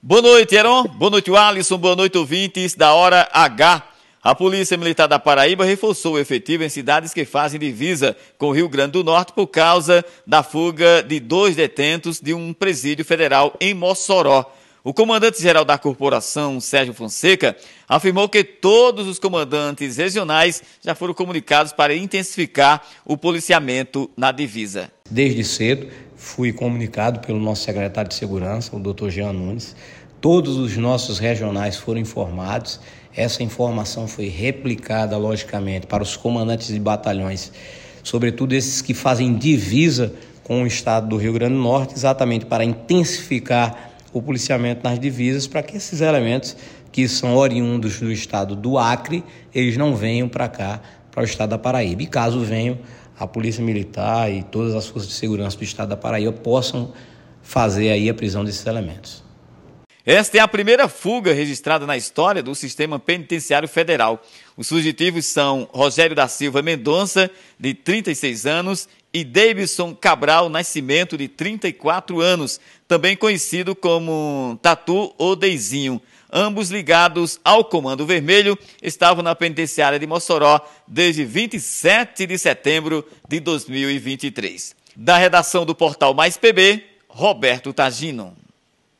Boa noite, Heron. Boa noite, Alisson. Boa noite, ouvintes da Hora H. A Polícia Militar da Paraíba reforçou o efetivo em cidades que fazem divisa com o Rio Grande do Norte por causa da fuga de dois detentos de um presídio federal em Mossoró. O comandante-geral da corporação, Sérgio Fonseca, afirmou que todos os comandantes regionais já foram comunicados para intensificar o policiamento na divisa. Desde cedo fui comunicado pelo nosso secretário de Segurança, o Dr. Jean Nunes. Todos os nossos regionais foram informados. Essa informação foi replicada, logicamente, para os comandantes de batalhões, sobretudo esses que fazem divisa com o estado do Rio Grande do Norte, exatamente para intensificar o policiamento nas divisas para que esses elementos que são oriundos do estado do Acre, eles não venham para cá, para o estado da Paraíba. E caso venham, a Polícia Militar e todas as forças de segurança do estado da Paraíba possam fazer aí a prisão desses elementos. Esta é a primeira fuga registrada na história do sistema penitenciário federal. Os fugitivos são Rogério da Silva Mendonça, de 36 anos, e Davidson Cabral Nascimento, de 34 anos, também conhecido como Tatu ou Deizinho. Ambos ligados ao Comando Vermelho, estavam na penitenciária de Mossoró desde 27 de setembro de 2023. Da redação do portal Mais PB, Roberto Tagino.